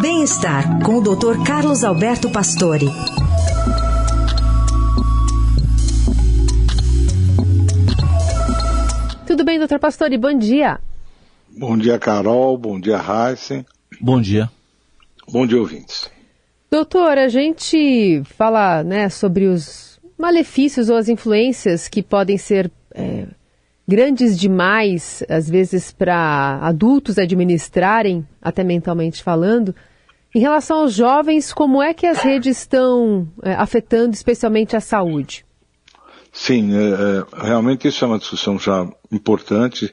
Bem-estar com o Dr. Carlos Alberto Pastore. Tudo bem, doutor Pastore? Bom dia. Bom dia, Carol. Bom dia, Heisen. Bom dia. Bom dia, ouvintes. Doutor, a gente fala né, sobre os malefícios ou as influências que podem ser é, grandes demais, às vezes, para adultos administrarem, até mentalmente falando. Em relação aos jovens, como é que as redes estão é, afetando especialmente a saúde? Sim, é, realmente isso é uma discussão já importante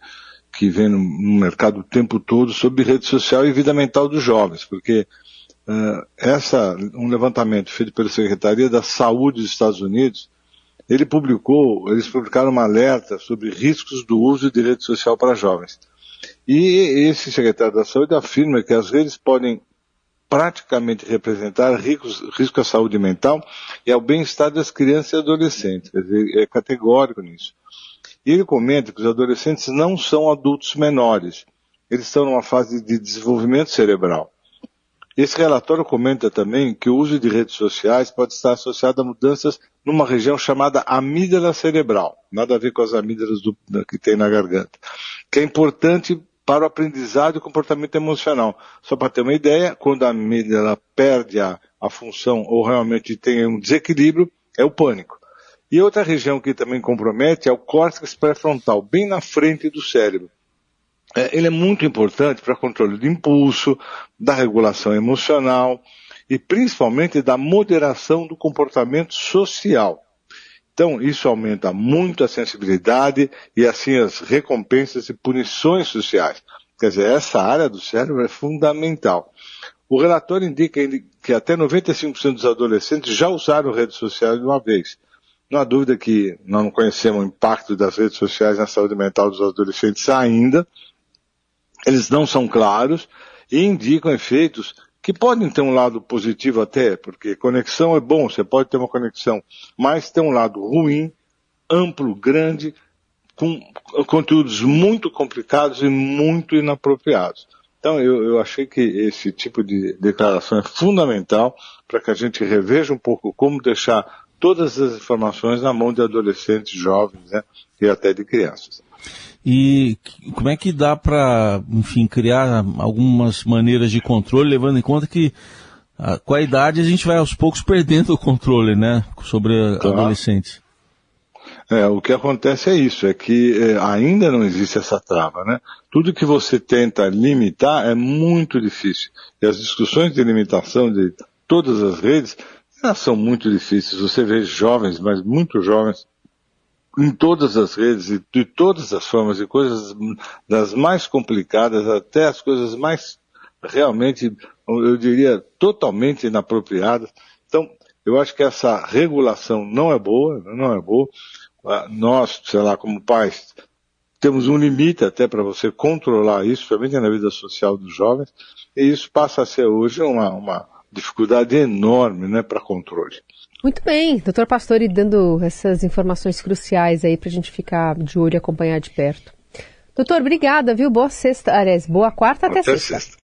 que vem no, no, mercado o tempo todo sobre rede social e vida mental dos jovens, porque essa um levantamento feito pela Secretaria da Saúde dos Estados Unidos, ele publicou, eles publicaram uma alerta sobre riscos do uso de rede social para jovens. E esse secretário da Saúde afirma que as redes podem praticamente representar risco à saúde mental e ao bem-estar das crianças e adolescentes. Quer dizer, é categórico nisso. E ele comenta que os adolescentes não são adultos menores. Eles estão numa fase de desenvolvimento cerebral. Esse relatório comenta também que o uso de redes sociais pode estar associado a mudanças numa região chamada amígdala cerebral, nada a ver com as amígdalas do, que tem na garganta, que é importante para o aprendizado e comportamento emocional. Só para ter uma ideia, quando a amígdala perde a, a função ou realmente tem um desequilíbrio, é o pânico. E outra região que também compromete é o córtex pré-frontal, bem na frente do cérebro. É, ele é muito importante para controle de impulso, da regulação emocional e principalmente da moderação do comportamento social. Então, isso aumenta muito a sensibilidade e assim as recompensas e punições sociais. Quer dizer, essa área do cérebro é fundamental. O relatório indica que até 95% dos adolescentes já usaram redes sociais de uma vez. Não há dúvida que nós não conhecemos o impacto das redes sociais na saúde mental dos adolescentes ainda. Eles não são claros e indicam efeitos que podem ter um lado positivo até, porque conexão é bom, você pode ter uma conexão, mas tem um lado ruim, amplo, grande, com conteúdos muito complicados e muito inapropriados. Então eu, eu achei que esse tipo de declaração é fundamental para que a gente reveja um pouco como deixar todas as informações na mão de adolescentes, jovens, né, e até de crianças. E como é que dá para, enfim, criar algumas maneiras de controle, levando em conta que a, com a idade a gente vai aos poucos perdendo o controle, né, sobre claro. adolescentes. É, o que acontece é isso, é que é, ainda não existe essa trava, né? Tudo que você tenta limitar é muito difícil. E as discussões de limitação de todas as redes, elas são muito difíceis. Você vê jovens, mas muito jovens, em todas as redes e de todas as formas, e coisas das mais complicadas até as coisas mais realmente, eu diria, totalmente inapropriadas. Então, eu acho que essa regulação não é boa, não é boa. Ah, nós, sei lá, como pais, temos um limite até para você controlar isso, principalmente na vida social dos jovens, e isso passa a ser hoje uma, uma dificuldade enorme né, para controle. Muito bem, doutor Pastore dando essas informações cruciais aí para a gente ficar de olho e acompanhar de perto. Doutor, obrigada, viu? Boa sexta, aliás, boa quarta até, até sexta. sexta.